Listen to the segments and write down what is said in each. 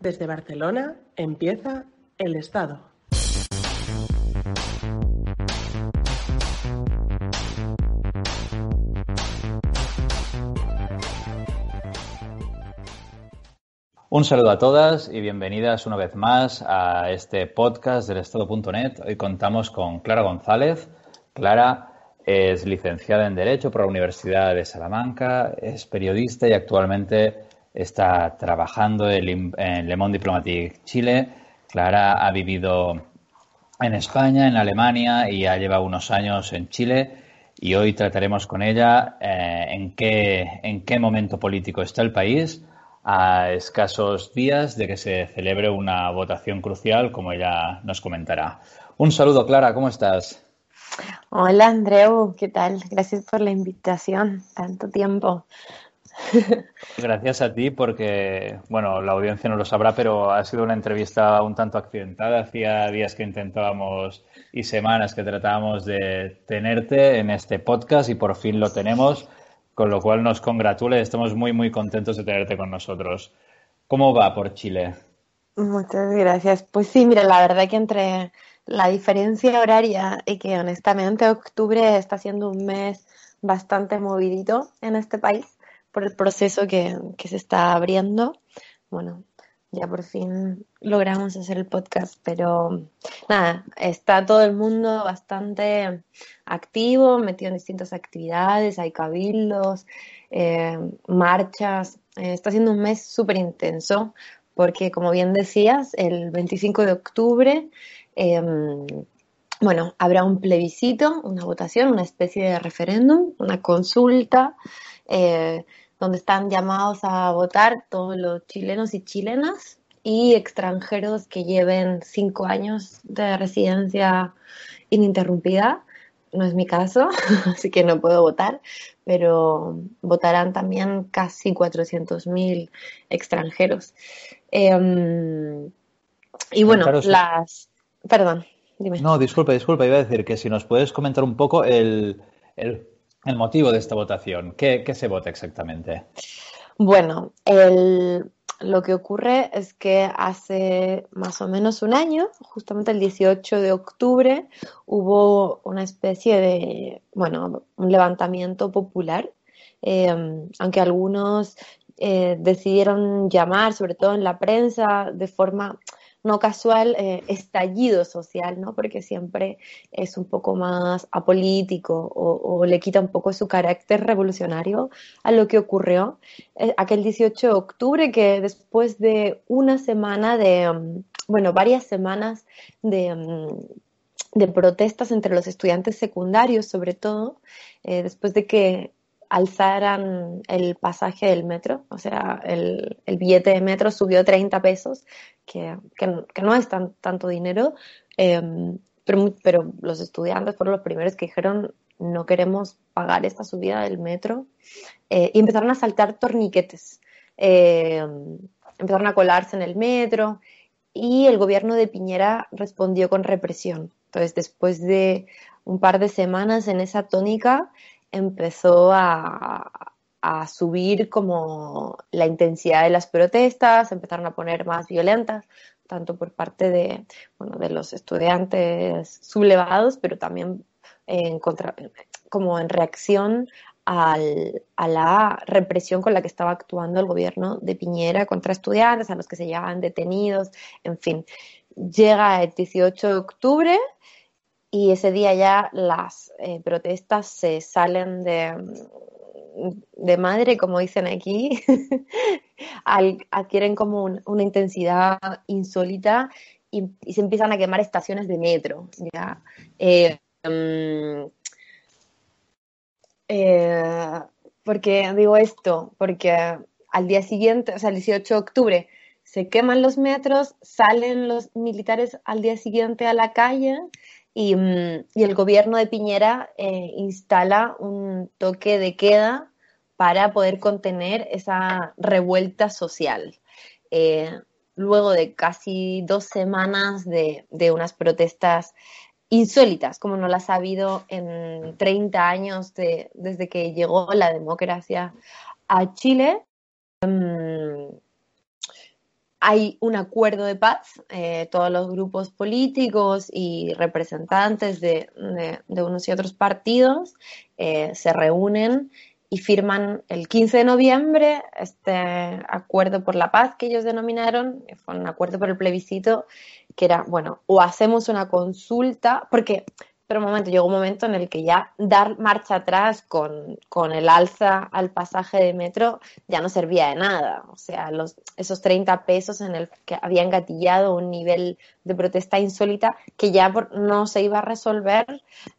Desde Barcelona empieza el Estado. Un saludo a todas y bienvenidas una vez más a este podcast del Estado.net. Hoy contamos con Clara González. Clara es licenciada en Derecho por la Universidad de Salamanca, es periodista y actualmente está trabajando en Le Monde Diplomatique Chile. Clara ha vivido en España, en Alemania y ha llevado unos años en Chile. Y hoy trataremos con ella eh, en, qué, en qué momento político está el país a escasos días de que se celebre una votación crucial, como ella nos comentará. Un saludo, Clara, ¿cómo estás? Hola, Andreu, ¿qué tal? Gracias por la invitación, tanto tiempo. Gracias a ti porque, bueno, la audiencia no lo sabrá, pero ha sido una entrevista un tanto accidentada. Hacía días que intentábamos y semanas que tratábamos de tenerte en este podcast y por fin lo tenemos con lo cual nos congratula estamos muy, muy contentos de tenerte con nosotros. ¿Cómo va por Chile? Muchas gracias. Pues sí, mira, la verdad que entre la diferencia horaria y que honestamente octubre está siendo un mes bastante movidito en este país por el proceso que, que se está abriendo. Bueno, ya por fin logramos hacer el podcast, pero nada, está todo el mundo bastante activo, metido en distintas actividades, hay cabildos, eh, marchas, eh, está siendo un mes súper intenso porque como bien decías, el 25 de octubre, em, bueno, habrá un plebiscito, una votación, una especie de referéndum, una consulta. Eh, donde están llamados a votar todos los chilenos y chilenas y extranjeros que lleven cinco años de residencia ininterrumpida. No es mi caso, así que no puedo votar, pero votarán también casi 400.000 extranjeros. Em, y bueno, las... Perdón, dime. No, disculpa, disculpa, iba a decir que si nos puedes comentar un poco el, el el motivo de esta votación. ¿Qué, se vota exactamente? Bueno, lo que ocurre es que hace más o menos un año, justamente el 18 de octubre, hubo una especie de, bueno, un levantamiento popular, eh, aunque algunos eh, decidieron llamar, sobre todo en la prensa, de forma no casual eh, estallido social, ¿no? Porque siempre es un poco más apolítico o, le quita un poco su carácter revolucionario a lo que ocurrió eh, aquel 18 de octubre, que después de una semana de, mm, bueno, varias semanas de, mm, de protestas entre los estudiantes secundarios, sobre todo, eh, después de que alzaran el pasaje del metro, o sea, el, billete de metro subió 30 pesos, que, no es tan, tanto dinero, em, pero, pero, los estudiantes fueron los primeros que dijeron no queremos pagar esta subida del metro eh, y empezaron a saltar torniquetes, em, empezaron a colarse en el metro y el gobierno de Piñera respondió con represión. Entonces, después de un par de semanas en esa tónica, empezó a, subir como la intensidad de las protestas, empezaron a poner más violentas, tanto por parte de, bueno, de los estudiantes sublevados, pero también en contra, como en reacción al, a la represión con la que estaba actuando el gobierno de Piñera contra estudiantes, a los que se llevaban detenidos, en fin. Llega el 18 de octubre y ese día ya las eh, protestas se salen de, de madre, como dicen aquí, adquieren como una intensidad insólita y, se empiezan a quemar estaciones de metro. ¿ya? Eh, mm, eh, porque digo esto, porque al día siguiente, o sea, el 18 de octubre, se queman los metros, salen los militares al día siguiente a la calle y, mm, el gobierno de Piñera eh, instala un toque de queda para poder contener esa revuelta social. Eh, luego de casi dos semanas de, unas protestas insólitas, como no las ha habido en 30 años desde que llegó la democracia a Chile. Mm, hay un acuerdo de paz, eh, todos los grupos políticos y representantes de, unos y otros partidos eh, se reúnen y firman el 15 de noviembre este acuerdo por la paz que ellos denominaron, fue un acuerdo por el plebiscito, que era, bueno, o hacemos una consulta, porque pero un momento, llegó un momento en el que ya dar marcha atrás con, el alza al pasaje de metro ya no servía de nada. O sea, los, esos 30 pesos en el que habían gatillado un nivel de protesta insólita que ya no se iba a resolver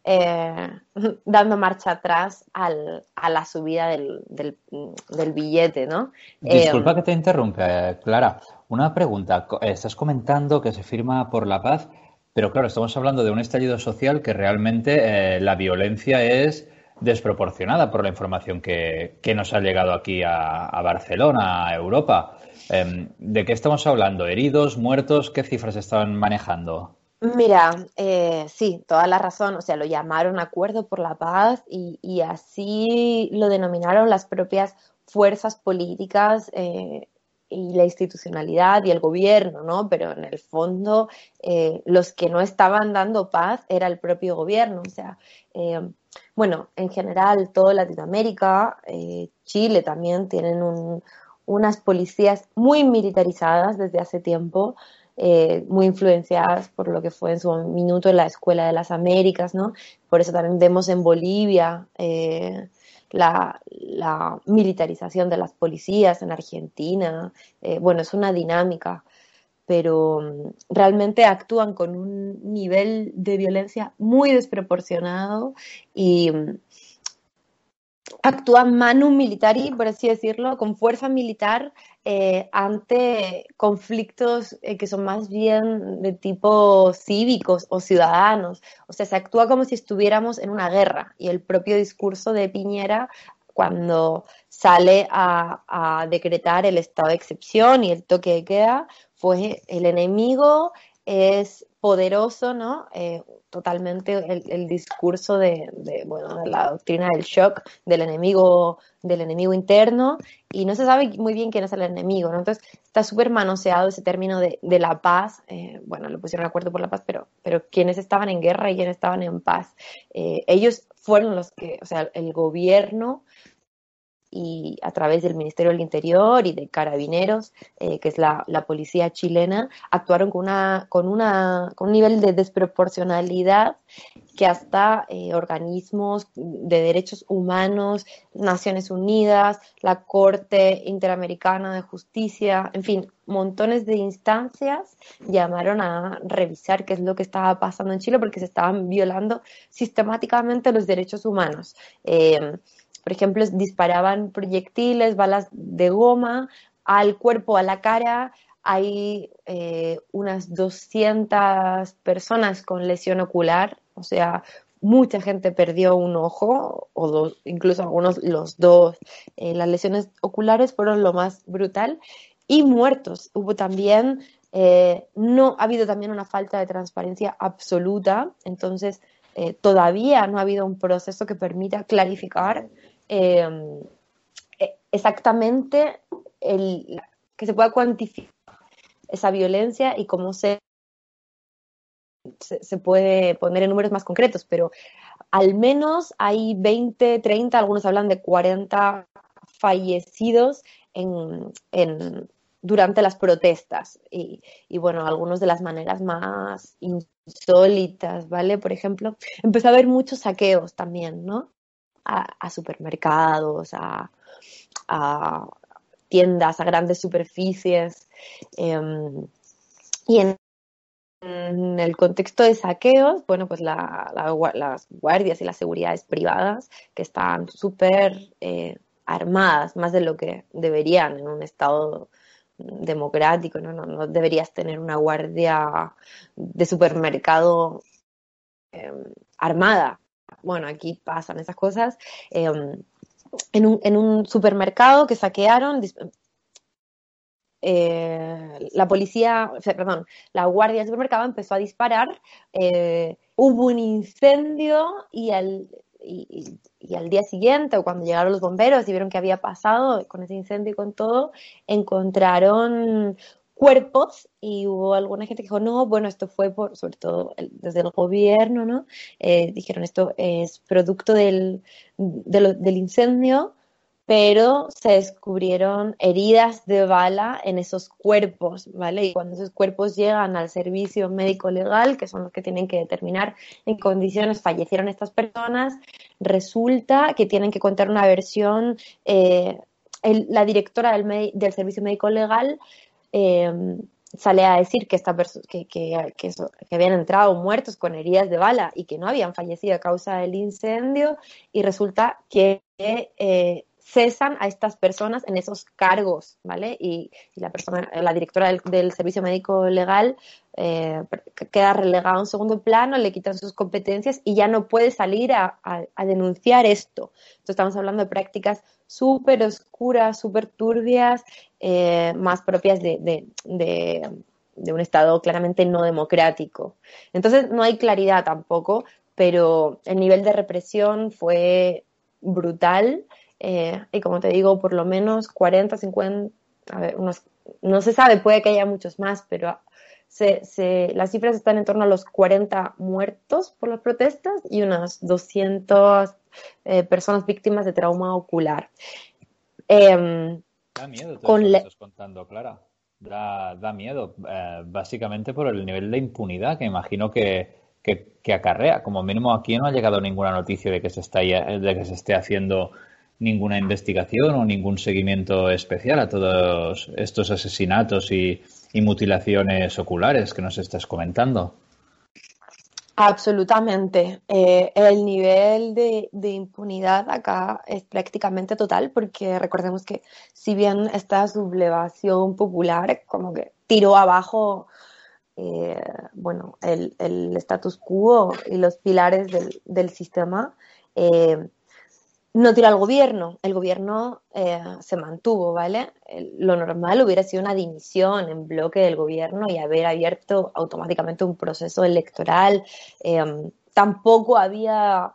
eh, dando marcha atrás al, a la subida del, del, billete, ¿no? Disculpa eh, que te interrumpa, Clara. Una pregunta. Estás comentando que se firma por la paz. Pero claro, estamos hablando de un estallido social que realmente eh, la violencia es desproporcionada por la información que, nos ha llegado aquí a, Barcelona, a Europa. Em, ¿De qué estamos hablando? ¿Heridos, muertos? ¿Qué cifras estaban manejando? Mira, eh, sí, toda la razón. O sea, lo llamaron Acuerdo por la Paz y, así lo denominaron las propias fuerzas políticas eh, y la institucionalidad y el gobierno, ¿no? Pero en el fondo eh, los que no estaban dando paz era el propio gobierno. O sea, eh, bueno, en general toda Latinoamérica, eh, Chile también tienen unas policías muy militarizadas desde hace tiempo. muy influenciadas por lo que fue en su minuto en la Escuela de las Américas, ¿no? Por eso también vemos en Bolivia la, militarización de las policías en Argentina. Eh, bueno, es una dinámica, pero mm, realmente actúan con un nivel de violencia muy desproporcionado y mm, actúan manu militari, por así decirlo, con fuerza militar eh, ante conflictos eh, que son más bien de tipo cívicos o ciudadanos. O sea, se actúa como si estuviéramos en una guerra y el propio discurso de Piñera cuando sale a, a decretar el estado de excepción y el toque de queda fue el enemigo es poderoso, ¿no? Eh, totalmente el, discurso de, bueno, de la doctrina del shock del enemigo, del enemigo interno, y no se sabe muy bien quién es el enemigo, ¿no? Entonces está súper manoseado ese término de, la paz, eh, bueno, lo pusieron acuerdo por la paz, pero, pero quienes estaban en guerra y quienes estaban en paz, eh, ellos fueron los que, o sea, el gobierno y a través del Ministerio del Interior y de Carabineros, eh, que es la, policía chilena, actuaron con, una, con, una, con un nivel de desproporcionalidad que hasta eh, organismos de derechos humanos, Naciones Unidas, la Corte Interamericana de Justicia, en fin, montones de instancias llamaron a revisar qué es lo que estaba pasando en Chile porque se estaban violando sistemáticamente los derechos humanos. Eh, por ejemplo, disparaban proyectiles, balas de goma al cuerpo, a la cara. Hay eh, unas 200 personas con lesión ocular, o sea, mucha gente perdió un ojo, o dos, incluso algunos los dos. Eh, las lesiones oculares fueron lo más brutal. Y muertos. Hubo también, eh, no ha habido también una falta de transparencia absoluta, entonces todavía no ha habido un proceso que permita clarificar Em, e, exactamente el, que se pueda cuantificar esa violencia y cómo se, se, puede poner en números más concretos, pero al menos hay 20, 30, algunos hablan de 40 fallecidos en, en, durante las protestas y, y, bueno, algunos de las maneras más insólitas, ¿vale? Por ejemplo, empezó a haber muchos saqueos también, ¿no? A, supermercados, a, tiendas, a grandes superficies. Em, y en, el contexto de saqueos, bueno, pues las guardias y las seguridades privadas que están súper eh, armadas, más de lo que deberían en un Estado democrático, ¿no? No, no deberías tener una guardia de supermercado eh, armada. Bueno, aquí pasan esas cosas. Eh, en, un, supermercado que saquearon, eh, la policía, perdón, la guardia del supermercado empezó a disparar, eh, hubo un incendio y, al día siguiente, o cuando llegaron los bomberos y vieron qué había pasado con ese incendio y con todo, encontraron cuerpos y hubo alguna gente que dijo, no, bueno, esto fue por, sobre todo desde el gobierno, ¿no? Eh, dijeron, esto es producto del, del incendio pero se descubrieron heridas de bala en esos cuerpos, ¿vale? Y cuando esos cuerpos llegan al servicio médico legal, que son los que tienen que determinar en condiciones fallecieron estas personas, resulta que tienen que contar una versión, eh, la directora del, del, servicio médico legal eh, sale a decir que, esta que, que, habían entrado muertos con heridas de bala y que no habían fallecido a causa del incendio y resulta que eh, cesan a estas personas en esos cargos, ¿vale? Y, la persona, la directora del, servicio médico legal eh, queda relegada a un segundo plano, le quitan sus competencias y ya no puede salir a, a, a denunciar esto. Entonces estamos hablando de prácticas súper oscuras, súper turbias, eh, más propias de, de, de, de un Estado claramente no democrático. Entonces no hay claridad tampoco, pero el nivel de represión fue brutal eh, y como te digo, por lo menos 40, 50, a ver, unos, no se sabe, puede que haya muchos más, pero se, se, las cifras están en torno a los 40 muertos por las protestas y unas 200 eh, personas víctimas de trauma ocular. Eh, da miedo todo con lo que estás contando, Clara. Da, da miedo, eh, básicamente por el nivel de impunidad que imagino que, que, que, acarrea. Como mínimo aquí no ha llegado ninguna noticia de que se, está, de que se esté haciendo ninguna investigación o ningún seguimiento especial a todos estos asesinatos y, y mutilaciones oculares que nos estás comentando. Absolutamente. Eh, el nivel de, impunidad acá es prácticamente total porque recordemos que si bien esta sublevación popular como que tiró abajo eh, bueno, el, el, status quo y los pilares del, del sistema, eh, no tira al gobierno, el gobierno eh, se mantuvo, ¿vale? Lo normal hubiera sido una dimisión en bloque del gobierno y haber abierto automáticamente un proceso electoral. Eh, tampoco había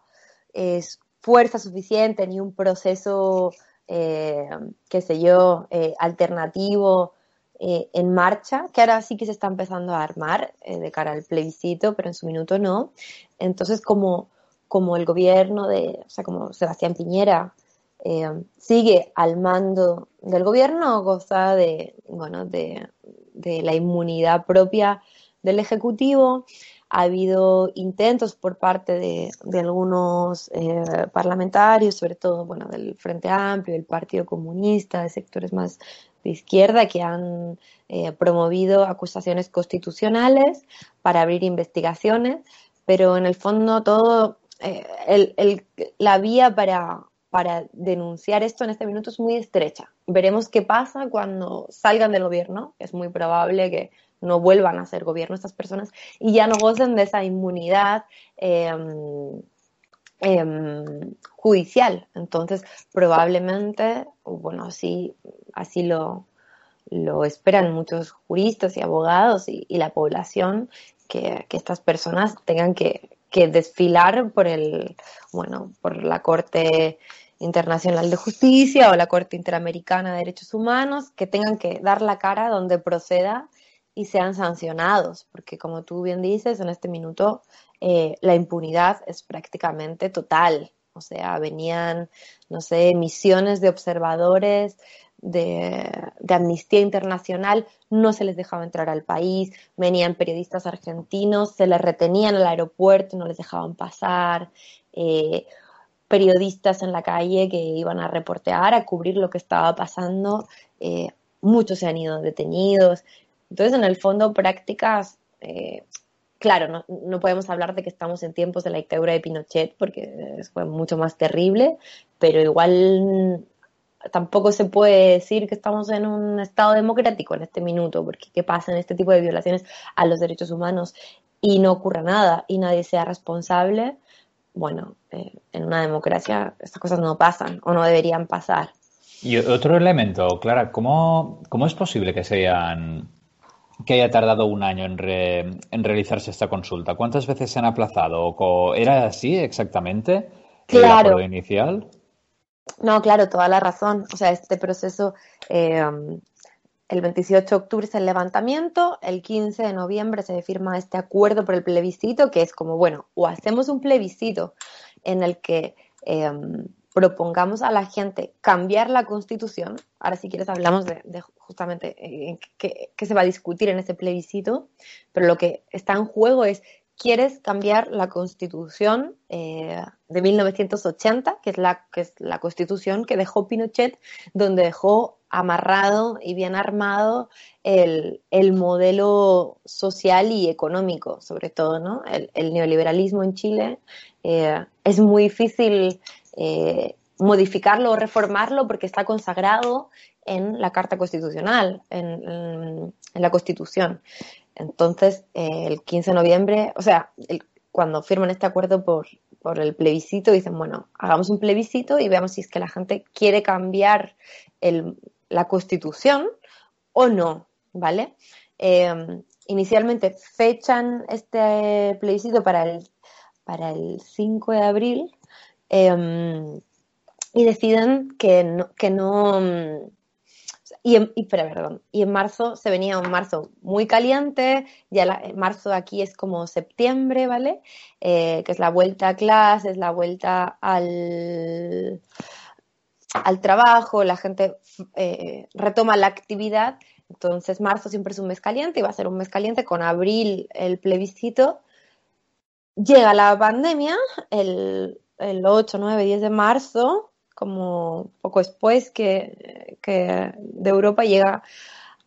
eh, fuerza suficiente ni un proceso, eh, qué sé yo, alternativo en marcha, que ahora sí que se está empezando a armar de cara al plebiscito, pero en su minuto no. Entonces, como como el gobierno de, o sea, como Sebastián Piñera eh, sigue al mando del gobierno, goza de, bueno, de, de la inmunidad propia del Ejecutivo. Ha habido intentos por parte de, de algunos eh, parlamentarios, sobre todo bueno, del Frente Amplio, del Partido Comunista, de sectores más de izquierda, que han eh, promovido acusaciones constitucionales para abrir investigaciones, pero en el fondo todo eh, la vía para, para denunciar esto en este minuto es muy estrecha. Veremos qué pasa cuando salgan del gobierno. Es muy probable que no vuelvan a ser gobierno estas personas y ya no gocen de esa inmunidad eh, eh, judicial. Entonces, probablemente, bueno, así, así lo, lo esperan muchos juristas y abogados y, y la población, que, que, estas personas tengan que, que desfilar por el, bueno, por la Corte Internacional de Justicia o la Corte Interamericana de Derechos Humanos, que tengan que dar la cara donde proceda y sean sancionados, porque como tú bien dices, en este minuto eh, la impunidad es prácticamente total. O sea, venían, no sé, misiones de observadores de, Amnistía Internacional, no se les dejaba entrar al país, venían periodistas argentinos, se les retenían al aeropuerto, no les dejaban pasar, eh, periodistas en la calle que iban a reportear, a cubrir lo que estaba pasando, eh, muchos se han ido detenidos. Entonces, en el fondo, prácticas, eh, claro, no, no, podemos hablar de que estamos en tiempos de la dictadura de Pinochet porque fue mucho más terrible, pero igual tampoco se puede decir que estamos en un Estado democrático en este minuto, porque ¿qué pasa en este tipo de violaciones a los derechos humanos y no ocurra nada y nadie sea responsable? Bueno, eh, en una democracia estas cosas no pasan o no deberían pasar. Y otro elemento, Clara, ¿cómo, cómo es posible que sean que haya tardado un año en, en realizarse esta consulta? ¿Cuántas veces se han aplazado? ¿Era así exactamente? Claro. El inicial? No, claro, toda la razón. O sea, este proceso, eh, el 28 de octubre es el levantamiento, el 15 de noviembre se firma este acuerdo por el plebiscito, que es como, bueno, o hacemos un plebiscito en el que eh, propongamos a la gente cambiar la constitución, ahora si quieres hablamos de, justamente eh, qué se va a discutir en ese plebiscito, pero lo que está en juego es quieres cambiar la constitución eh, de 1980, que es, la, que es la constitución que dejó Pinochet, donde dejó amarrado y bien armado el, modelo social y económico, sobre todo, ¿no? El, neoliberalismo en Chile eh, es muy difícil eh, modificarlo o reformarlo porque está consagrado en la Carta Constitucional, en la Constitución. Entonces, eh, el 15 de noviembre, o sea, cuando firman este acuerdo por, el plebiscito, dicen, bueno, hagamos un plebiscito y veamos si es que la gente quiere cambiar la constitución o no, ¿vale? Eh, inicialmente fechan este plebiscito para el, para el 5 de abril eh, y deciden que que no y en, perdón, y en marzo se venía un marzo muy caliente, ya la, marzo aquí es como septiembre, ¿vale? Eh, que es la vuelta a clases, la vuelta al, al trabajo, la gente eh, retoma la actividad. Entonces, marzo siempre es un mes caliente y va a ser un mes caliente con abril el plebiscito. Llega la pandemia el, el 8, 9, 10 de marzo como poco después que, de Europa llega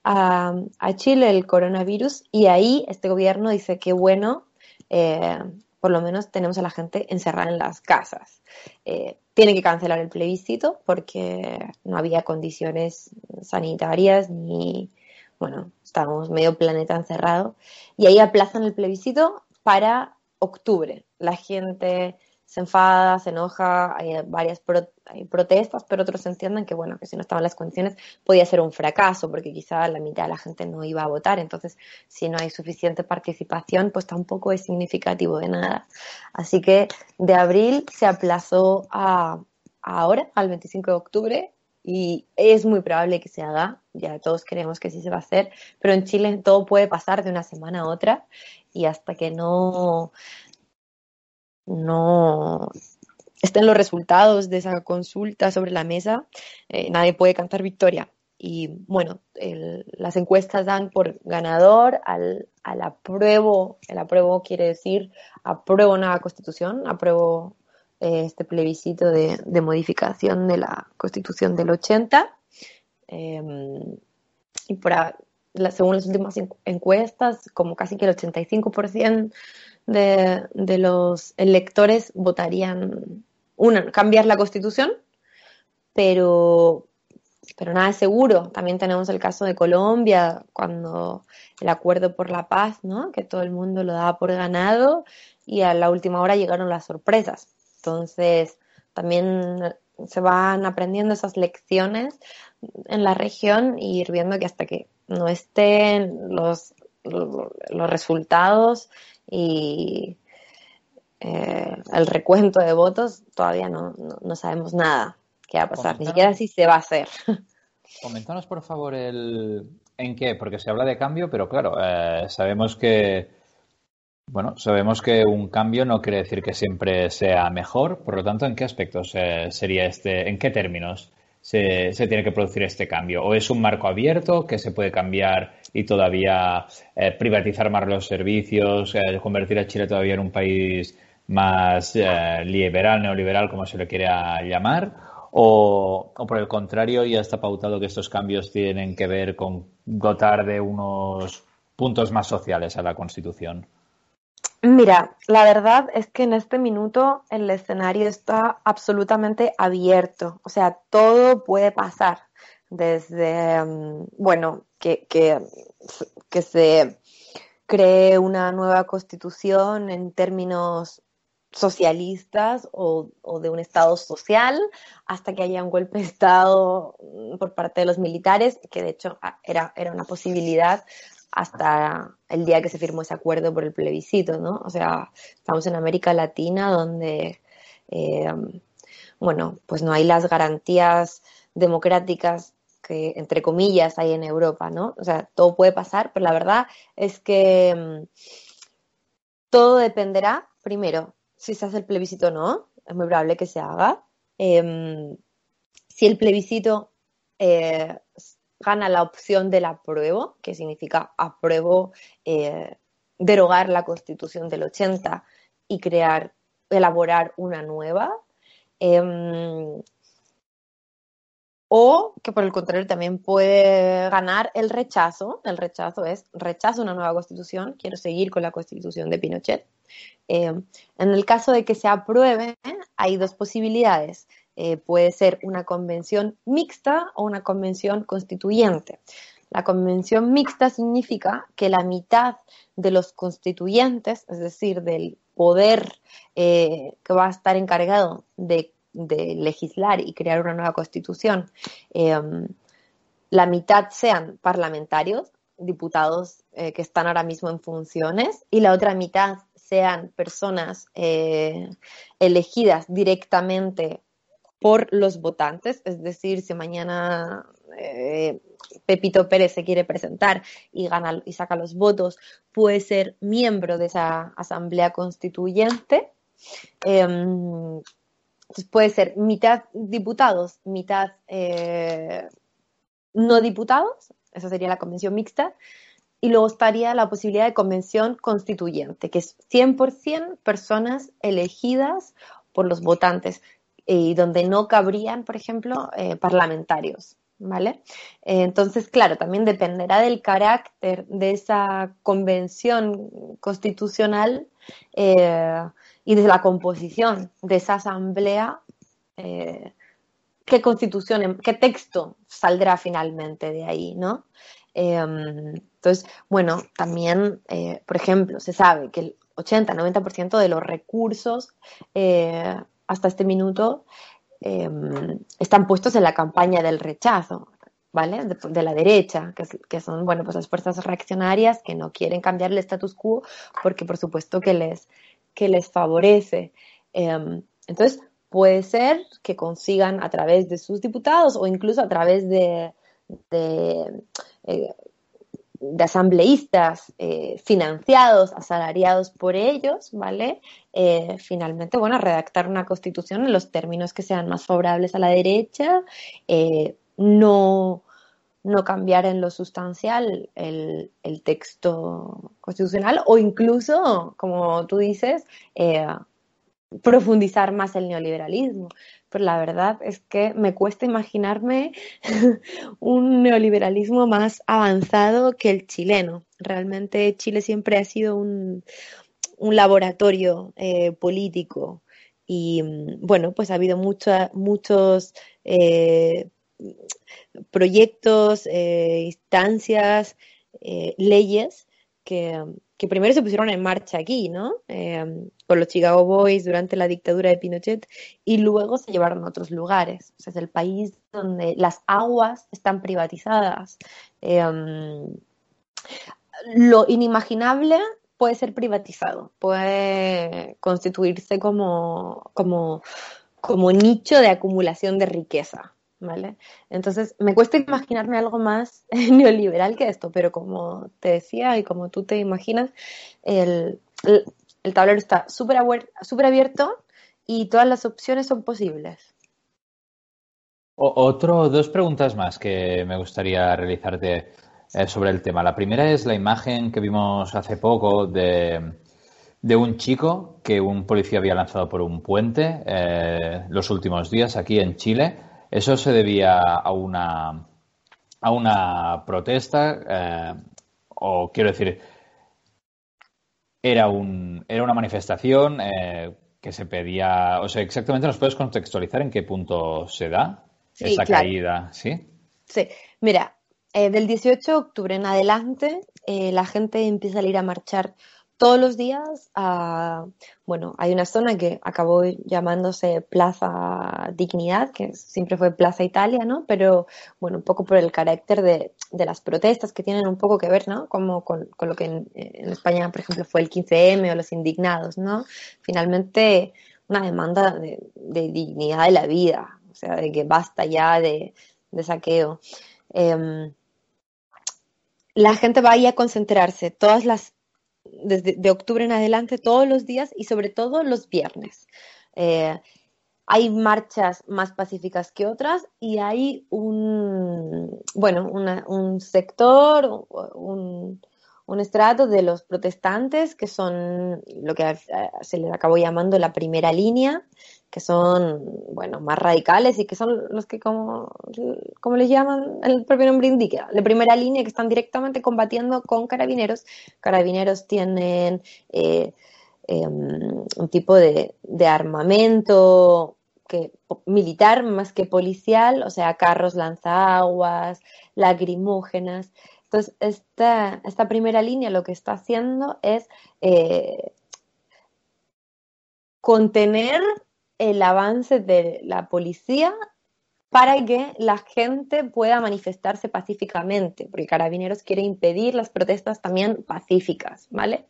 a, Chile el coronavirus y ahí este gobierno dice que bueno, eh, por lo menos tenemos a la gente encerrada en las casas. Eh, tiene que cancelar el plebiscito porque no había condiciones sanitarias ni, bueno, estábamos medio planeta encerrado. Y ahí aplazan el plebiscito para octubre. La gente se enfada, se enoja, hay varias protestas, pero otros entienden que, bueno, que si no estaban las condiciones podía ser un fracaso, porque quizá la mitad de la gente no iba a votar, entonces si no hay suficiente participación, pues tampoco es significativo de nada. Así que de abril se aplazó a, ahora, al 25 de octubre, y es muy probable que se haga, ya todos creemos que sí se va a hacer, pero en Chile todo puede pasar de una semana a otra y hasta que no no estén los resultados de esa consulta sobre la mesa, eh, nadie puede cantar victoria. Y bueno, las encuestas dan por ganador al, apruebo, el apruebo quiere decir apruebo una constitución, apruebo eh, este plebiscito de, modificación de la constitución del 80. Em, y por, según las últimas encuestas, como casi que el 85% de, los electores votarían una, cambiar la constitución, pero, pero nada es seguro. También tenemos el caso de Colombia, cuando el acuerdo por la paz, ¿no? que todo el mundo lo daba por ganado y a la última hora llegaron las sorpresas. Entonces, también se van aprendiendo esas lecciones en la región y ir viendo que hasta que no estén los, los resultados y eh, el recuento de votos, todavía no, sabemos nada qué va a pasar, ni siquiera si se va a hacer. Coméntanos, por favor, el en qué, porque se habla de cambio, pero claro, eh, sabemos que bueno, sabemos que un cambio no quiere decir que siempre sea mejor, por lo tanto, ¿en qué aspectos eh, sería este, en qué términos se, tiene que producir este cambio? ¿O es un marco abierto que se puede cambiar y todavía eh, privatizar más los servicios, eh, convertir a Chile todavía en un país más eh, liberal, neoliberal, como se le quiera llamar, o, por el contrario ya está pautado que estos cambios tienen que ver con dotar de unos puntos más sociales a la Constitución. Mira, la verdad es que en este minuto el escenario está absolutamente abierto, o sea, todo puede pasar, desde, mm, bueno, que, que, que se cree una nueva constitución en términos socialistas o, o, de un Estado social hasta que haya un golpe de Estado mm, por parte de los militares, que de hecho ah, era, era una posibilidad hasta el día que se firmó ese acuerdo por el plebiscito, ¿no? O sea, estamos en América Latina donde, eh, bueno, pues no hay las garantías democráticas que, entre comillas, hay en Europa, ¿no? O sea, todo puede pasar, pero la verdad es que mm, todo dependerá, primero, si se hace el plebiscito o no, es muy probable que se haga. Eh, si el plebiscito eh, gana la opción del apruebo, que significa apruebo eh, derogar la constitución del 80 y crear, elaborar una nueva. Eh, o que por el contrario también puede ganar el rechazo. El rechazo es rechazo una nueva constitución, quiero seguir con la constitución de Pinochet. Eh, en el caso de que se apruebe, hay dos posibilidades. Eh, puede ser una convención mixta o una convención constituyente. La convención mixta significa que la mitad de los constituyentes, es decir, del poder eh, que va a estar encargado de, legislar y crear una nueva constitución, eh, la mitad sean parlamentarios, diputados eh, que están ahora mismo en funciones, y la otra mitad sean personas elegidas directamente por los votantes, es decir, si mañana eh, Pepito Pérez se quiere presentar y gana y saca los votos, puede ser miembro de esa asamblea constituyente. Eh, puede ser mitad diputados, mitad eh, no diputados, esa sería la convención mixta, y luego estaría la posibilidad de convención constituyente, que es 100% personas elegidas por los votantes y donde no cabrían, por ejemplo, eh, parlamentarios. ¿Vale? Eh, entonces, claro, también dependerá del carácter de esa convención constitucional eh, y de la composición de esa asamblea, qué constitución, qué texto saldrá finalmente de ahí, ¿no? Entonces, bueno, también, por ejemplo, se sabe que el 80-90% de los recursos hasta este minuto eh, están puestos en la campaña del rechazo, ¿vale? De, la derecha, que, son, bueno, pues las fuerzas reaccionarias que no quieren cambiar el status quo porque, por supuesto, que les, que les favorece. Eh, entonces, puede ser que consigan a través de sus diputados o incluso a través de, de eh, de asambleístas eh, financiados, asalariados por ellos, ¿vale? Eh, finalmente, bueno, redactar una constitución en los términos que sean más favorables a la derecha, eh, no, no cambiar en lo sustancial el, el, texto constitucional o incluso, como tú dices, profundizar más el neoliberalismo pero la verdad es que me cuesta imaginarme un neoliberalismo más avanzado que el chileno. Realmente Chile siempre ha sido un, laboratorio eh, político y bueno, pues ha habido muchos eh, proyectos, eh, instancias, leyes que, que primero se pusieron en marcha aquí, ¿no? Eh, con los Chicago Boys durante la dictadura de Pinochet y luego se llevaron a otros lugares. O sea, es el país donde las aguas están privatizadas. Eh, lo inimaginable puede ser privatizado, puede constituirse como, como, como nicho de acumulación de riqueza. ¿Vale? Entonces, me cuesta imaginarme algo más neoliberal que esto, pero como te decía y como tú te imaginas, el, el, tablero está súper abierto y todas las opciones son posibles. Otro, dos preguntas más que me gustaría realizarte eh, sobre el tema. La primera es la imagen que vimos hace poco de, de un chico que un policía había lanzado por un puente eh, los últimos días aquí en Chile eso se debía a una, a una protesta, eh, o quiero decir, era, un, era una manifestación eh, que se pedía, o sea, exactamente nos puedes contextualizar en qué punto se da esa caída, ¿sí? Sí, mira, eh, del 18 de octubre en adelante la gente empieza a ir a marchar todos los días a, bueno, hay una zona que acabó llamándose Plaza Dignidad, que siempre fue Plaza Italia, ¿no? Pero, bueno, un poco por el carácter de, las protestas que tienen un poco que ver, ¿no? Como con, lo que en, España, por ejemplo, fue el 15M o los indignados, ¿no? Finalmente, una demanda de, dignidad de la vida, o sea, de que basta ya de, saqueo. Em, la gente va ahí a concentrarse, todas las desde de octubre en adelante todos los días y sobre todo los viernes. Eh, hay marchas más pacíficas que otras y hay un, bueno, un sector, un, un estrato de los protestantes que son lo que se les acabó llamando la primera línea, que son, bueno, más radicales y que son los que, como, como les llaman, el propio nombre indica, la primera línea que están directamente combatiendo con carabineros. Carabineros tienen eh, em, un tipo de, armamento que, militar más que policial, o sea, carros lanzaguas, lacrimógenas. Entonces, esta, esta primera línea lo que está haciendo es eh, contener el avance de la policía para que la gente pueda manifestarse pacíficamente, porque Carabineros quiere impedir las protestas también pacíficas, ¿vale?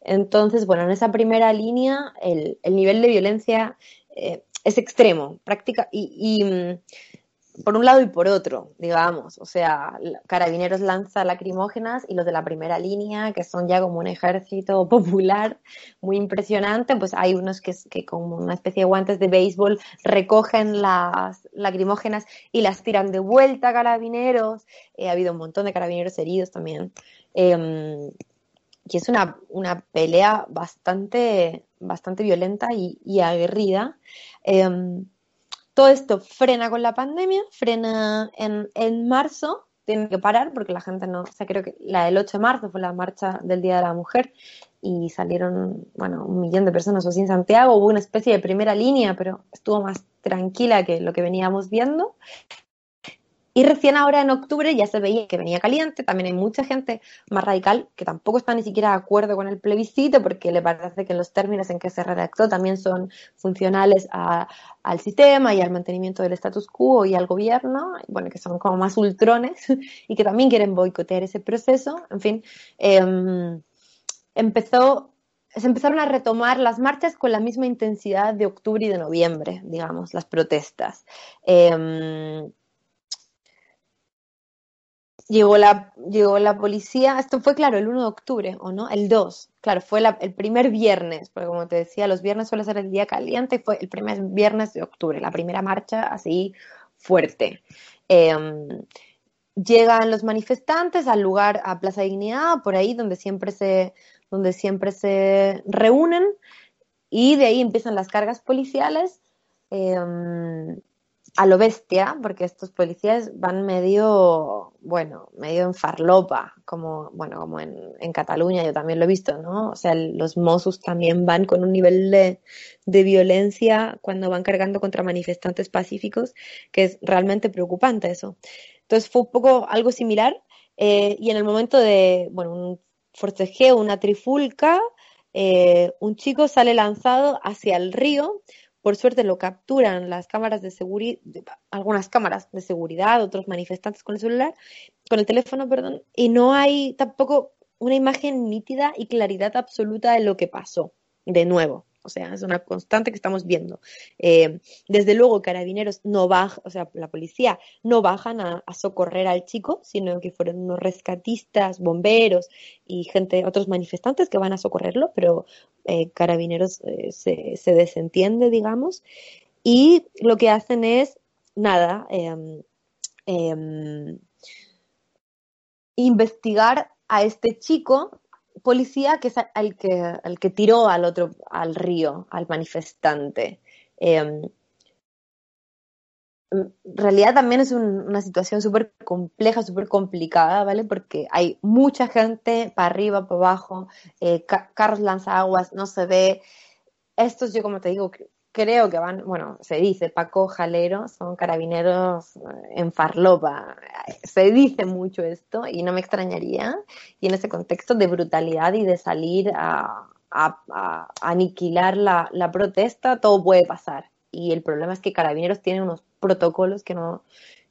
Entonces, bueno, en esa primera línea el, nivel de violencia eh, es extremo, práctica, y, mm, por un lado y por otro, digamos. O sea, Carabineros lanza lacrimógenas y los de la primera línea, que son ya como un ejército popular muy impresionante, pues hay unos que, que como una especie de guantes de béisbol recogen las lacrimógenas y las tiran de vuelta a Carabineros. Eh, ha habido un montón de Carabineros heridos también. Eh, y es una, una, pelea bastante, bastante violenta y, aguerrida. Eh, todo esto frena con la pandemia, frena en, marzo, tiene que parar porque la gente no, o sea, creo que la del 8 de marzo fue la marcha del Día de la Mujer y salieron, bueno, un millón de personas así en Santiago, hubo una especie de primera línea, pero estuvo más tranquila que lo que veníamos viendo. Y recién ahora en octubre ya se veía que venía caliente, también hay mucha gente más radical que tampoco está ni siquiera de acuerdo con el plebiscito porque le parece que los términos en que se redactó también son funcionales al sistema y al mantenimiento del status quo y al gobierno, bueno, que son como más ultrones y que también quieren boicotear ese proceso. En fin, em, empezó se empezaron a retomar las marchas con la misma intensidad de octubre y de noviembre, digamos, las protestas. Em, llegó la, llegó la policía, esto fue claro el 1 de octubre, ¿o no? El 2, claro, fue el primer viernes, porque como te decía, los viernes suele ser el día caliente, fue el primer viernes de octubre, la primera marcha así fuerte. Em, llegan los manifestantes al lugar, a Plaza Dignidad, por ahí donde siempre se, donde siempre se reúnen, y de ahí empiezan las cargas policiales. Eh, a lo bestia, porque estos policías van medio, bueno, medio en farlopa, como, bueno, como en, Cataluña, yo también lo he visto, ¿no? O sea, los Mossos también van con un nivel de, violencia cuando van cargando contra manifestantes pacíficos, que es realmente preocupante eso. Entonces fue un poco algo similar, eh, y en el momento de, bueno, un forcejeo, una trifulca, eh, un chico sale lanzado hacia el río, por suerte lo capturan las cámaras de seguridad, algunas cámaras de seguridad, otros manifestantes con el celular, con el teléfono, perdón, y no hay tampoco una imagen nítida y claridad absoluta de lo que pasó, de nuevo. O sea, es una constante que estamos viendo. Eh, desde luego, carabineros no bajan, o sea, la policía no bajan a, socorrer al chico, sino que fueron unos rescatistas, bomberos y gente, otros manifestantes que van a socorrerlo, pero eh, carabineros eh, se, desentiende, digamos, y lo que hacen es, nada, em, em, investigar a este chico policía que es el que, el que tiró al otro, al río, al manifestante. Em, en realidad también es una situación súper compleja, súper complicada, ¿vale? Porque hay mucha gente para arriba, para abajo, eh, carros lanzaguas, no se ve. Estos, yo como te digo, creo que van, bueno, se dice Paco Jalero, son carabineros eh, en farlopa. Se dice mucho esto y no me extrañaría. Y en ese contexto de brutalidad y de salir a, aniquilar la, protesta, todo puede pasar. Y el problema es que Carabineros tiene unos protocolos que no,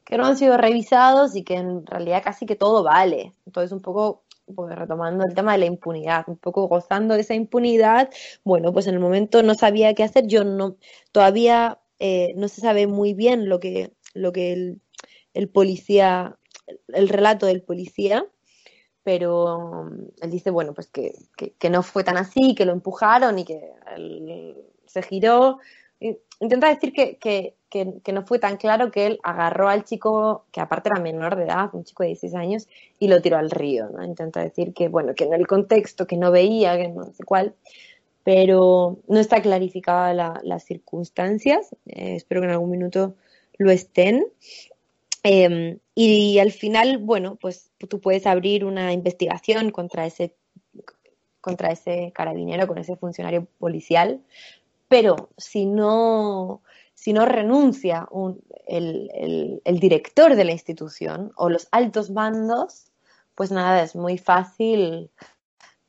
que no han sido revisados y que en realidad casi que todo vale. Entonces, un poco pues, retomando el tema de la impunidad, un poco gozando de esa impunidad, bueno, pues en el momento no sabía qué hacer, yo no, todavía eh, no se sabe muy bien lo que, lo que el, policía, el relato del policía, pero um, él dice, bueno, pues que, que, no fue tan así, que lo empujaron y que se giró, intenta decir que, que, no fue tan claro que él agarró al chico, que aparte era menor de edad, un chico de 16 años, y lo tiró al río, ¿no? Intenta decir que, bueno, que en el contexto, que no veía, que no sé cuál, pero no está clarificada las circunstancias, eh, espero que en algún minuto lo estén. Em, y al final, bueno, pues tú puedes abrir una investigación contra ese contra ese carabinero, con ese funcionario policial, pero si no, si no renuncia el, director de la institución o los altos mandos, pues nada, es muy fácil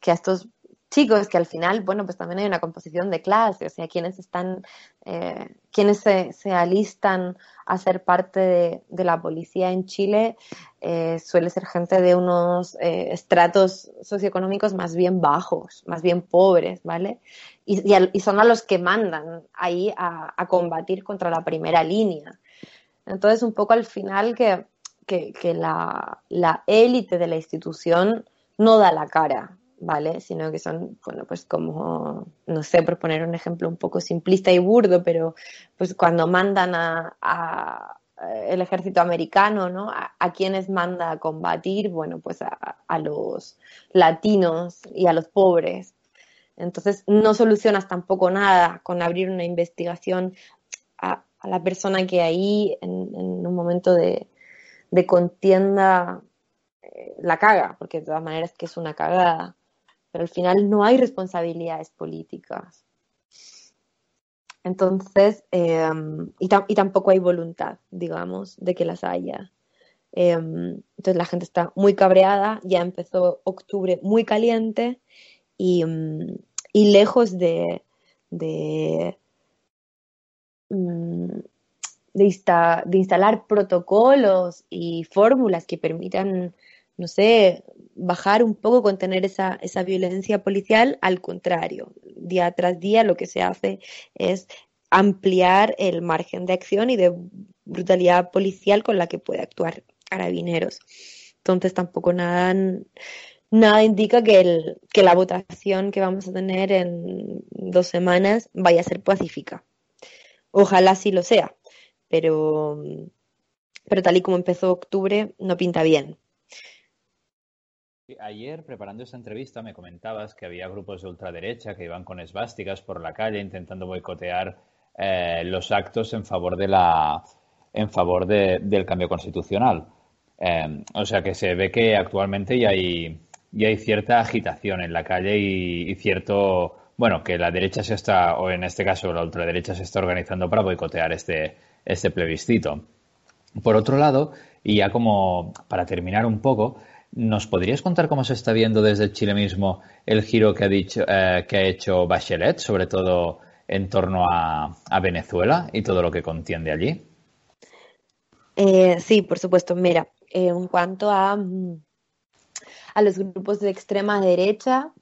que a estos chicos que al final, bueno, pues también hay una composición de clase, o sea, quienes están, eh, quienes se, alistan a ser parte de, la policía en Chile, eh, suele ser gente de unos eh, estratos socioeconómicos más bien bajos, más bien pobres, ¿vale? Y, y, son a los que mandan ahí a, combatir contra la primera línea. Entonces, un poco al final que la élite de la institución no da la cara, ¿vale? Sino que son, bueno, pues como, no sé, por poner un ejemplo un poco simplista y burdo, pero pues cuando mandan a, el ejército americano, ¿no? A, quienes manda a combatir, bueno, pues a, los latinos y a los pobres. Entonces, no solucionas tampoco nada con abrir una investigación a, la persona que ahí, en, un momento de, de contienda, eh, la caga, porque de todas maneras que es una cagada pero al final no hay responsabilidades políticas. Entonces, em, y, tampoco hay voluntad, digamos, de que las haya. Em, entonces la gente está muy cabreada, ya empezó octubre muy caliente y, em, lejos mm, de instalar protocolos y fórmulas que permitan no sé, bajar un poco, contener esa, esa violencia policial, al contrario, día tras día lo que se hace es ampliar el margen de acción y de brutalidad policial con la que puede actuar carabineros. Entonces tampoco nada, nada indica que, el, que la votación que vamos a tener en dos semanas vaya a ser pacífica. Ojalá sí lo sea, pero, pero tal y como empezó octubre no pinta bien. Ayer, preparando esta entrevista, me comentabas que había grupos de ultraderecha que iban con esvásticas por la calle intentando boicotear eh, los actos en favor de la en favor del cambio constitucional. Eh, o sea que se ve que actualmente ya hay, ya hay cierta agitación en la calle y, cierto, bueno, que la derecha se está, o en este caso la ultraderecha se está organizando para boicotear este, este plebiscito. Por otro lado, y ya como para terminar un poco, ¿Nos podrías contar cómo se está viendo desde Chile mismo el giro que ha, dicho, eh, que ha hecho Bachelet, sobre todo en torno a, Venezuela y todo lo que contiene allí? Eh, sí, por supuesto. Mira, eh, en cuanto a, mm, a los grupos de extrema derecha,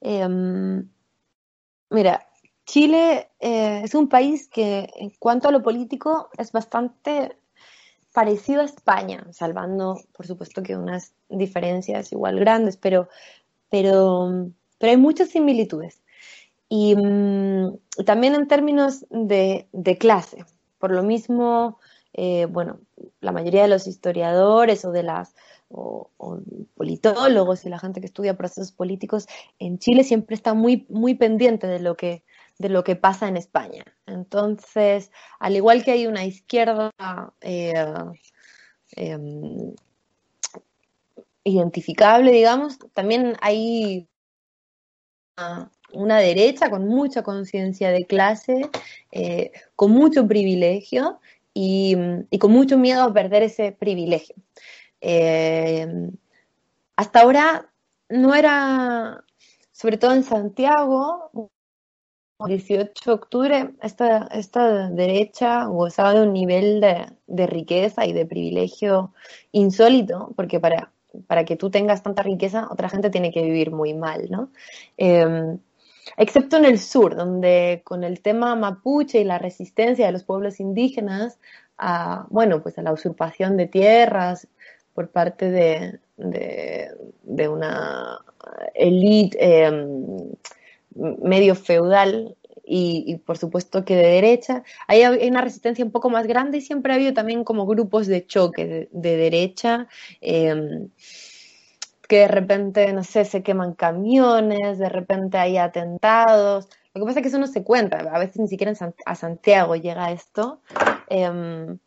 em, mira, Chile es un país que en cuanto a lo político es bastante parecido a España, salvando, por supuesto, que unas diferencias igual grandes, pero, pero, pero hay muchas similitudes. Y mm, también en términos de, clase. Por lo mismo, eh, bueno, la mayoría de los historiadores o de las o, politólogos y la gente que estudia procesos políticos en Chile siempre está muy, muy pendiente de lo que de lo que pasa en España. Entonces, al igual que hay una izquierda eh, em, identificable, digamos, también hay una, derecha con mucha conciencia de clase, eh, con mucho privilegio y, con mucho miedo a perder ese privilegio. Eh, hasta ahora no era, sobre todo en Santiago, 18 de octubre, esta, esta derecha gozaba de un nivel de, riqueza y de privilegio insólito, porque para, para que tú tengas tanta riqueza, otra gente tiene que vivir muy mal, ¿no? Em, excepto en el sur, donde con el tema mapuche y la resistencia de los pueblos indígenas a, bueno, pues a la usurpación de tierras por parte de, de, una élite em, medio feudal y, por supuesto que de derecha, hay, una resistencia un poco más grande y siempre ha habido también como grupos de choque de, derecha. Em, que de repente, no sé, se queman camiones, de repente hay atentados. Lo que pasa es que eso no se cuenta, a veces ni siquiera a Santiago llega esto. Em,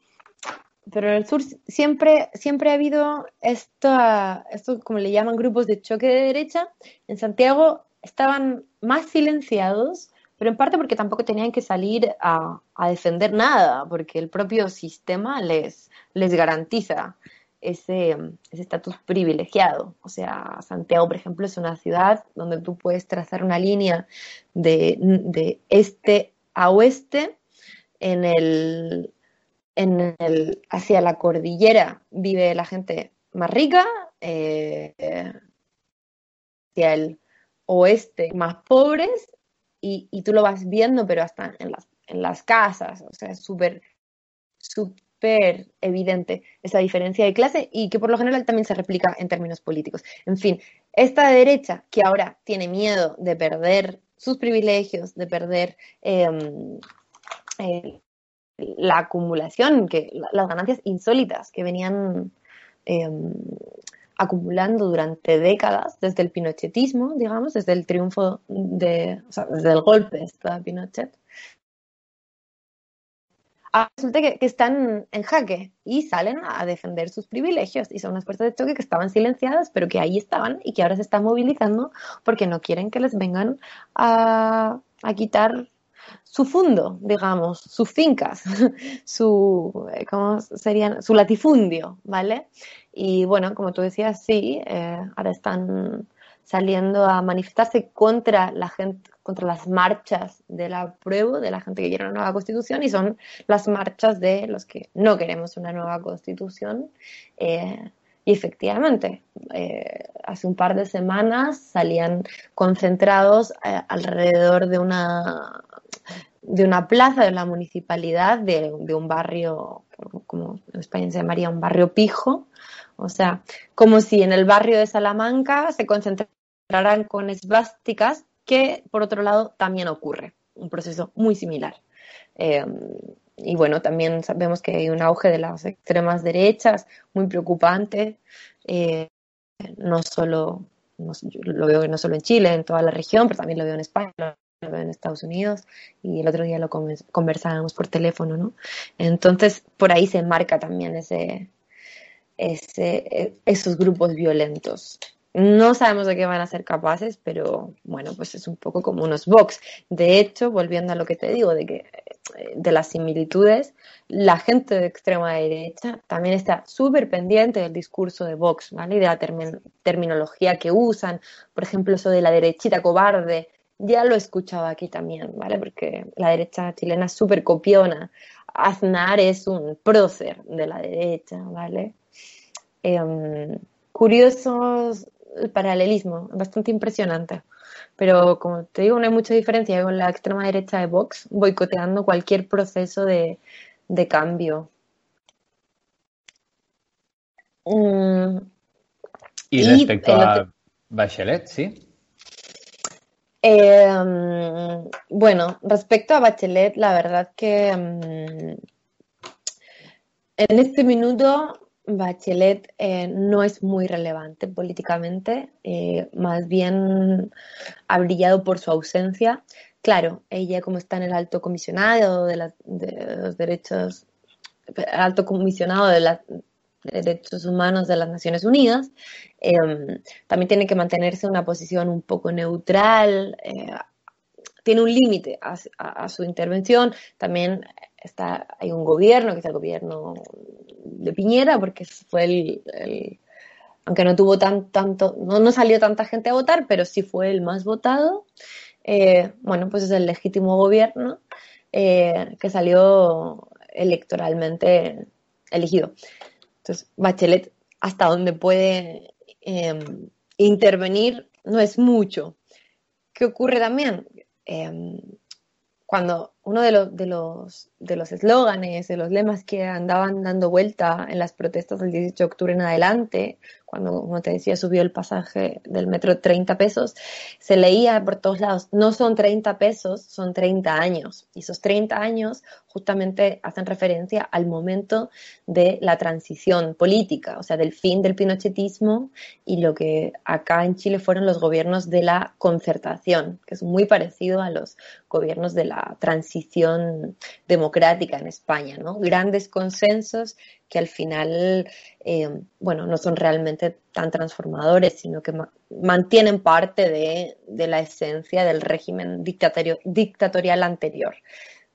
pero en el sur siempre, siempre ha habido esto, esto, como le llaman, grupos de choque de derecha. En Santiago estaban más silenciados, pero en parte porque tampoco tenían que salir a, defender nada, porque el propio sistema les, les garantiza ese estatus privilegiado. O sea, Santiago, por ejemplo, es una ciudad donde tú puedes trazar una línea de, de este a oeste en el, en el, hacia la cordillera vive la gente más rica, eh, hacia el oeste más pobres y, tú lo vas viendo, pero hasta en las, en las casas, o sea, es súper, súper evidente esa diferencia de clase y que por lo general también se replica en términos políticos. En fin, esta derecha que ahora tiene miedo de perder sus privilegios, de perder em, la acumulación, que, las ganancias insólitas que venían em, acumulando durante décadas, desde el pinochetismo, digamos, desde el triunfo de, o sea, desde el golpe de Pinochet, ah, resulta que, que, están en jaque y salen a defender sus privilegios y son unas fuerzas de choque que estaban silenciadas, pero que ahí estaban y que ahora se están movilizando porque no quieren que les vengan a, a quitar su fondo, digamos, sus fincas, su, eh, ¿cómo serían? Su latifundio, ¿vale? Y bueno, como tú decías, sí, eh, ahora están saliendo a manifestarse contra la gente, contra las marchas de la prueba de la gente que quiere una nueva constitución y son las marchas de los que no queremos una nueva constitución. Eh, y efectivamente, hace un par de semanas salían concentrados alrededor de una de una plaza de la municipalidad de, un barrio, como en España se llamaría un barrio pijo, o sea, como si en el barrio de Salamanca se concentraran con esvásticas, que por otro lado también ocurre, un proceso muy similar. Eh, y bueno, también sabemos que hay un auge de las extremas derechas muy preocupante, eh, no solo, lo veo no solo en Chile, en toda la región, pero también lo veo en España, en Estados Unidos y el otro día lo conversábamos por teléfono, ¿no? Entonces, por ahí se marca también ese, ese, esos grupos violentos. No sabemos de qué van a ser capaces, pero bueno, pues es un poco como unos Vox. De hecho, volviendo a lo que te digo, de que de las similitudes, la gente de extrema derecha también está súper pendiente del discurso de Vox, ¿vale? Y de la terminología que usan, por ejemplo, eso de la derechita cobarde, ya lo he escuchado aquí también, ¿vale? Porque la derecha chilena es súper copiona. Aznar es un prócer de la derecha, ¿vale? Em, curioso el paralelismo, bastante impresionante. Pero como te digo, no hay mucha diferencia con la extrema derecha de Vox boicoteando cualquier proceso de, cambio. Mm, y respecto a Bachelet, ¿sí? Eh, bueno, respecto a Bachelet, la verdad que mm, en este minuto Bachelet eh, no es muy relevante políticamente, eh, más bien ha brillado por su ausencia. Claro, ella como está en el alto comisionado de, los derechos, alto comisionado de, los derechos humanos de las Naciones Unidas, em, también tiene que mantenerse en una posición un poco neutral, eh, tiene un límite a, su intervención, también está, hay un gobierno, que es el gobierno de Piñera, porque fue el, aunque no tuvo tan, tanto, no, no, salió tanta gente a votar, pero sí fue el más votado. Eh, bueno, pues es el legítimo gobierno eh, que salió electoralmente elegido. Entonces, Bachelet, hasta donde puede em, intervenir, no es mucho. ¿Qué ocurre también? Em, cuando uno de los, de los, de los eslóganes, de los lemas que andaban dando vuelta en las protestas del 18 de octubre en adelante, cuando, como te decía, subió el pasaje del metro 30 pesos, se leía por todos lados, no son 30 pesos, son 30 años. Y esos 30 años justamente hacen referencia al momento de la transición política, o sea, del fin del pinochetismo y lo que acá en Chile fueron los gobiernos de la concertación, que es muy parecido a los gobiernos de la transición democrática en España, ¿no? Grandes consensos que al final, eh, bueno, no son realmente tan transformadores, sino que mantienen parte de, la esencia del régimen dictatorial anterior.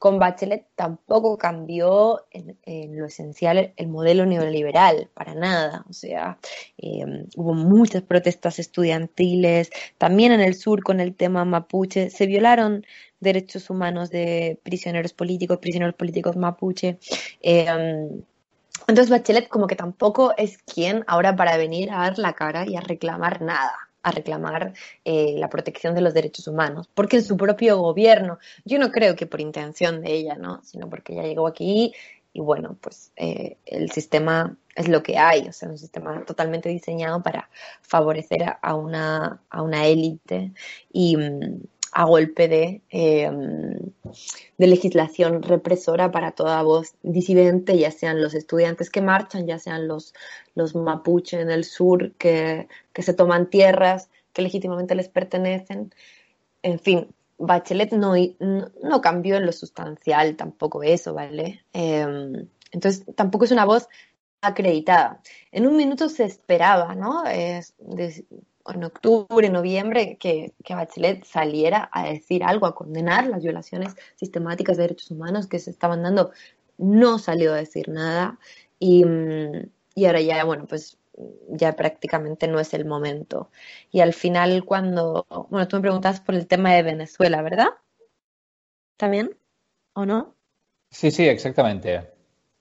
Con Bachelet tampoco cambió en, lo esencial el modelo neoliberal, para nada. O sea, eh, hubo muchas protestas estudiantiles, también en el sur con el tema mapuche, se violaron derechos humanos de prisioneros políticos, prisioneros políticos mapuche. Eh, entonces Bachelet como que tampoco es quien ahora para venir a dar la cara y a reclamar nada a reclamar eh, la protección de los derechos humanos, porque su propio gobierno, yo no creo que por intención de ella, ¿no? sino porque ella llegó aquí y bueno, pues eh, el sistema es lo que hay, o sea, un sistema totalmente diseñado para favorecer a, una, a una élite y, mm, a golpe de, em, de, legislación represora para toda voz disidente, ya sean los estudiantes que marchan, ya sean los, los mapuche en el sur que, se toman tierras que legítimamente les pertenecen. En fin, Bachelet no, no, cambió en lo sustancial tampoco eso, ¿vale? Em, entonces, tampoco es una voz acreditada. En un minuto se esperaba, ¿no? Es, en octubre, noviembre, que, que, Bachelet saliera a decir algo, a condenar las violaciones sistemáticas de derechos humanos que se estaban dando. No salió a decir nada y, mm, y ahora ya, bueno, pues ya prácticamente no es el momento. Y al final cuando, bueno, tú me preguntas por el tema de Venezuela, ¿verdad? ¿También? ¿O no? Sí, sí, exactamente.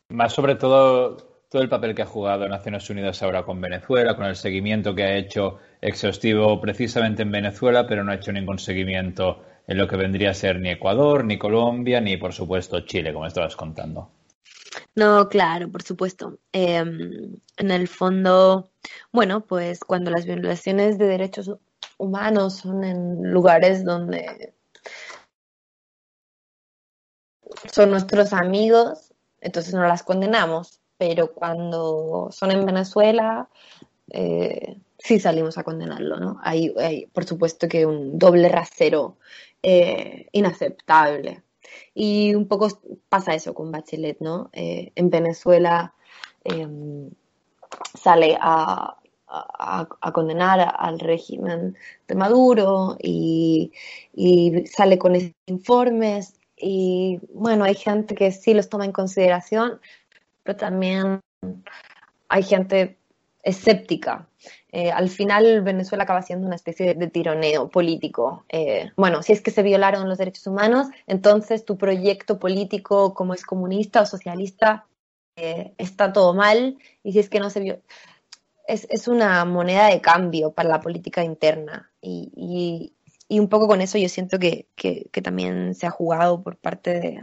Más sobre todo todo el papel que ha jugado Naciones Unidas ahora con Venezuela, con el seguimiento que ha hecho exhaustivo precisamente en Venezuela, pero no ha hecho ningún seguimiento en lo que vendría a ser ni Ecuador, ni Colombia, ni por supuesto Chile, como estabas contando. No, claro, por supuesto. Em, en el fondo, bueno, pues cuando las violaciones de derechos humanos son en lugares donde son nuestros amigos, entonces no las condenamos pero cuando son en Venezuela, eh, sí salimos a condenarlo, ¿no? Hay, por supuesto, que un doble rasero eh, inaceptable. Y un poco pasa eso con Bachelet, ¿no? Eh, en Venezuela em, sale a, condenar al régimen de Maduro y, y sale con informes y bueno, hay gente que sí los toma en consideración, pero también hay gente escéptica. Eh, al final Venezuela acaba siendo una especie de, tironeo político. Eh, bueno, si es que se violaron los derechos humanos, entonces tu proyecto político como es comunista o socialista eh, está todo mal y si es que no se vio... Es, una moneda de cambio para la política interna y, un poco con eso yo siento que también se ha jugado por parte de,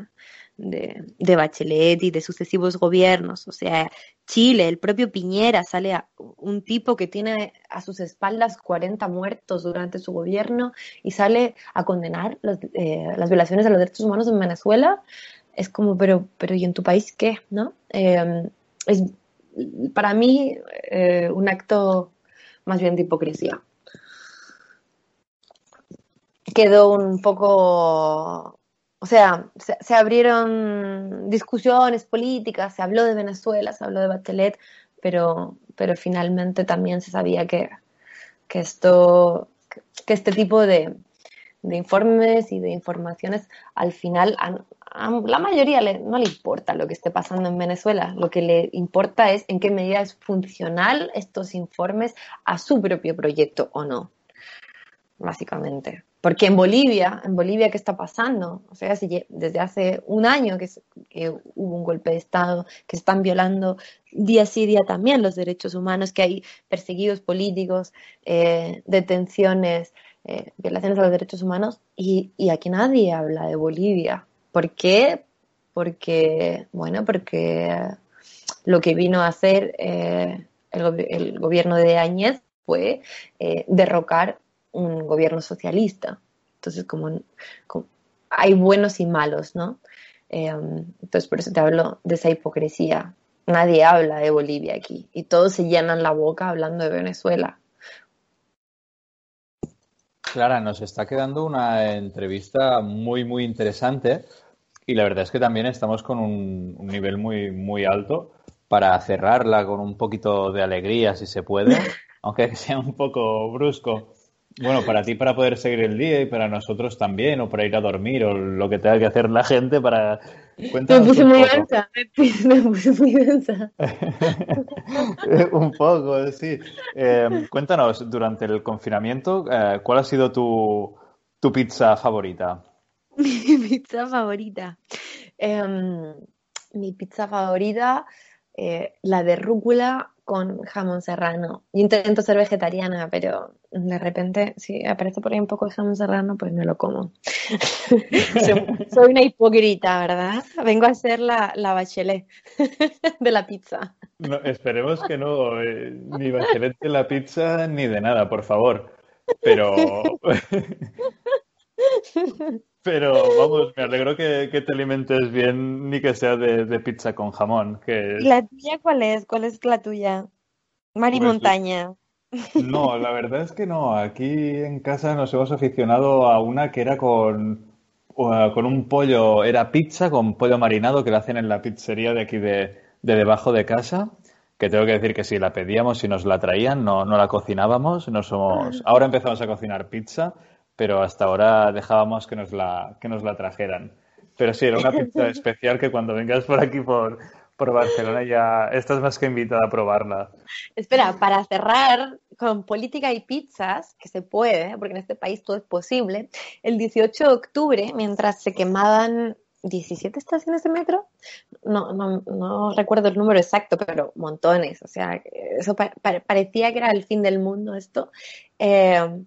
de, Bachelet y de sucesivos gobiernos. O sea, Chile, el propio Piñera, sale a, un tipo que tiene a sus espaldas 40 muertos durante su gobierno y sale a condenar eh, las violaciones de los derechos humanos en Venezuela. Es como, pero, pero ¿y en tu país qué? ¿No? Em, es para mí, eh, un acto más bien de hipocresía. Quedó un poco, o sea, se, abrieron discusiones políticas, se habló de Venezuela, se habló de Bachelet, pero, pero finalmente también se sabía que, que esto, que este tipo de, informes y de informaciones, al final a, la mayoría no le importa lo que esté pasando en Venezuela. Lo que le importa es en qué medida es funcional estos informes a su propio proyecto o no, básicamente. Porque en Bolivia, en Bolivia, ¿qué está pasando? O sea, desde hace un año que, hubo un golpe de Estado, que están violando día sí día también los derechos humanos, que hay perseguidos políticos, eh, detenciones, eh, violaciones a los derechos humanos y, aquí nadie habla de Bolivia. ¿Por qué? Porque, bueno, porque lo que vino a hacer eh, el, gobierno de Áñez fue derrocar un gobierno socialista. Entonces, como, hay buenos y malos, ¿no? entonces, por eso te hablo de esa hipocresía. Nadie habla de Bolivia aquí y todos se llenan la boca hablando de Venezuela. Clara, nos está quedando una entrevista muy, muy interesante y la verdad es que también estamos con un, nivel muy, muy alto para cerrarla con un poquito de alegría, si se puede, aunque sea un poco brusco. Bueno, para ti para poder seguir el día y para nosotros también, o para ir a dormir, o lo que tenga que hacer la gente para... Cuéntanos me puse muy densa, me puse muy densa. un poco, sí. Eh, cuéntanos, durante el confinamiento, eh, ¿cuál ha sido tu, tu pizza favorita? Mi pizza favorita. Em, mi pizza favorita, eh, la de rúcula con jamón serrano. Yo intento ser vegetariana, pero de repente, si aparece por ahí un poco de jamón serrano, pues me lo como. soy, una hipócrita, ¿verdad? Vengo a ser la, la bachelet de la pizza. No, esperemos que no, eh, ni bachelet de la pizza ni de nada, por favor. Pero. Pero vamos, me alegro que, te alimentes bien ni que sea de, pizza con jamón. Que ¿La tuya cuál es? ¿Cuál es la tuya? Mar y pues, montaña. No, la verdad es que no. Aquí en casa nos hemos aficionado a una que era con, con un pollo, era pizza con pollo marinado que la hacen en la pizzería de aquí de, debajo de casa. Que tengo que decir que si la pedíamos y nos la traían, no, no la cocinábamos. No somos... Ah. Ahora empezamos a cocinar pizza pero hasta ahora dejábamos que nos la, que nos la trajeran. Pero sí, era una pizza especial que cuando vengas por aquí por, por Barcelona ya estás más que invitada a probarla. Espera, para cerrar con política y pizzas, que se puede, porque en este país todo es posible, el 18 de octubre, mientras se quemaban 17 estaciones de metro, no, no, no recuerdo el número exacto, pero montones, o sea, eso parecía que era el fin del mundo esto. Eh,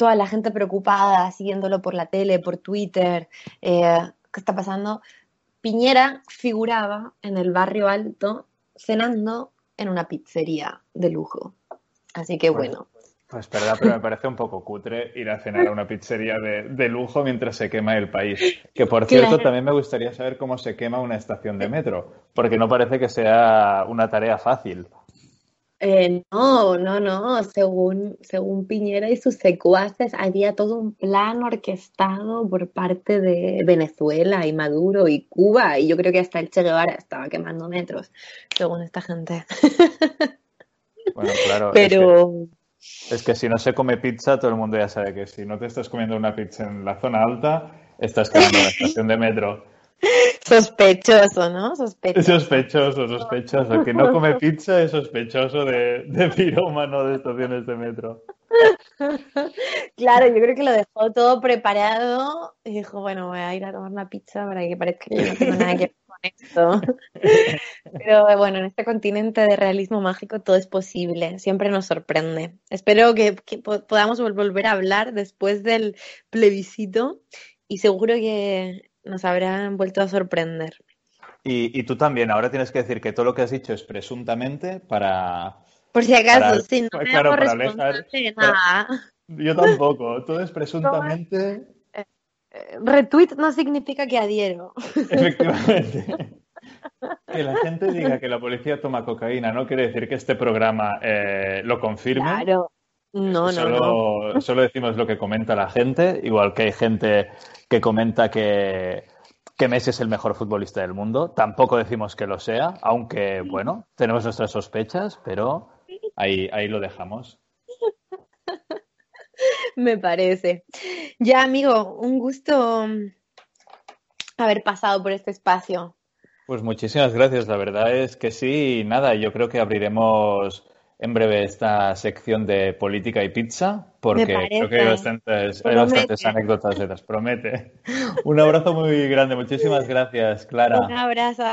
toda la gente preocupada, siguiéndolo por la tele, por Twitter, eh, ¿qué está pasando? Piñera figuraba en el barrio alto cenando en una pizzería de lujo. Así que bueno. Pues verdad, pero me parece un poco cutre ir a cenar a una pizzería de, lujo mientras se quema el país. Que por cierto, también me gustaría saber cómo se quema una estación de metro, porque no parece que sea una tarea fácil. Eh, no, no, no. Según, según Piñera y sus secuaces, había todo un plan orquestado por parte de Venezuela y Maduro y Cuba. Y yo creo que hasta el Che Guevara estaba quemando metros, según esta gente. Bueno, claro. Pero. Es que, si no se come pizza, todo el mundo ya sabe que si no te estás comiendo una pizza en la zona alta, estás quemando la estación de metro. Sospechoso, ¿no? Sospechoso. Sospechoso, sospechoso. Que no come pizza es sospechoso de, de pirómano de estaciones de metro. Claro, yo creo que lo dejó todo preparado y dijo, bueno, voy a ir a tomar una pizza para que parezca que no tengo nada que ver con esto. Pero bueno, en este continente de realismo mágico todo es posible, siempre nos sorprende. Espero que, que podamos volver a hablar después del plebiscito y seguro que nos habrán vuelto a sorprender. Y, tú también, ahora tienes que decir que todo lo que has dicho es presuntamente para... Por si acaso, sí, no me claro, para alejar, nada. yo tampoco, todo es presuntamente... Eh, retweet no significa que adhiero. Efectivamente. Que la gente diga que la policía toma cocaína no quiere decir que este programa eh, lo confirme. Claro. No, no, solo, no. Solo decimos lo que comenta la gente, igual que hay gente que comenta que, que Messi es el mejor futbolista del mundo. Tampoco decimos que lo sea, aunque, bueno, tenemos nuestras sospechas, pero ahí, ahí lo dejamos. Me parece. Ya, amigo, un gusto haber pasado por este espacio. Pues muchísimas gracias, la verdad es que sí, nada, yo creo que abriremos en breve esta sección de política y pizza, porque creo que hay bastantes, hay bastantes anécdotas detrás, promete. Un abrazo muy grande, muchísimas gracias, Clara. Un abrazo.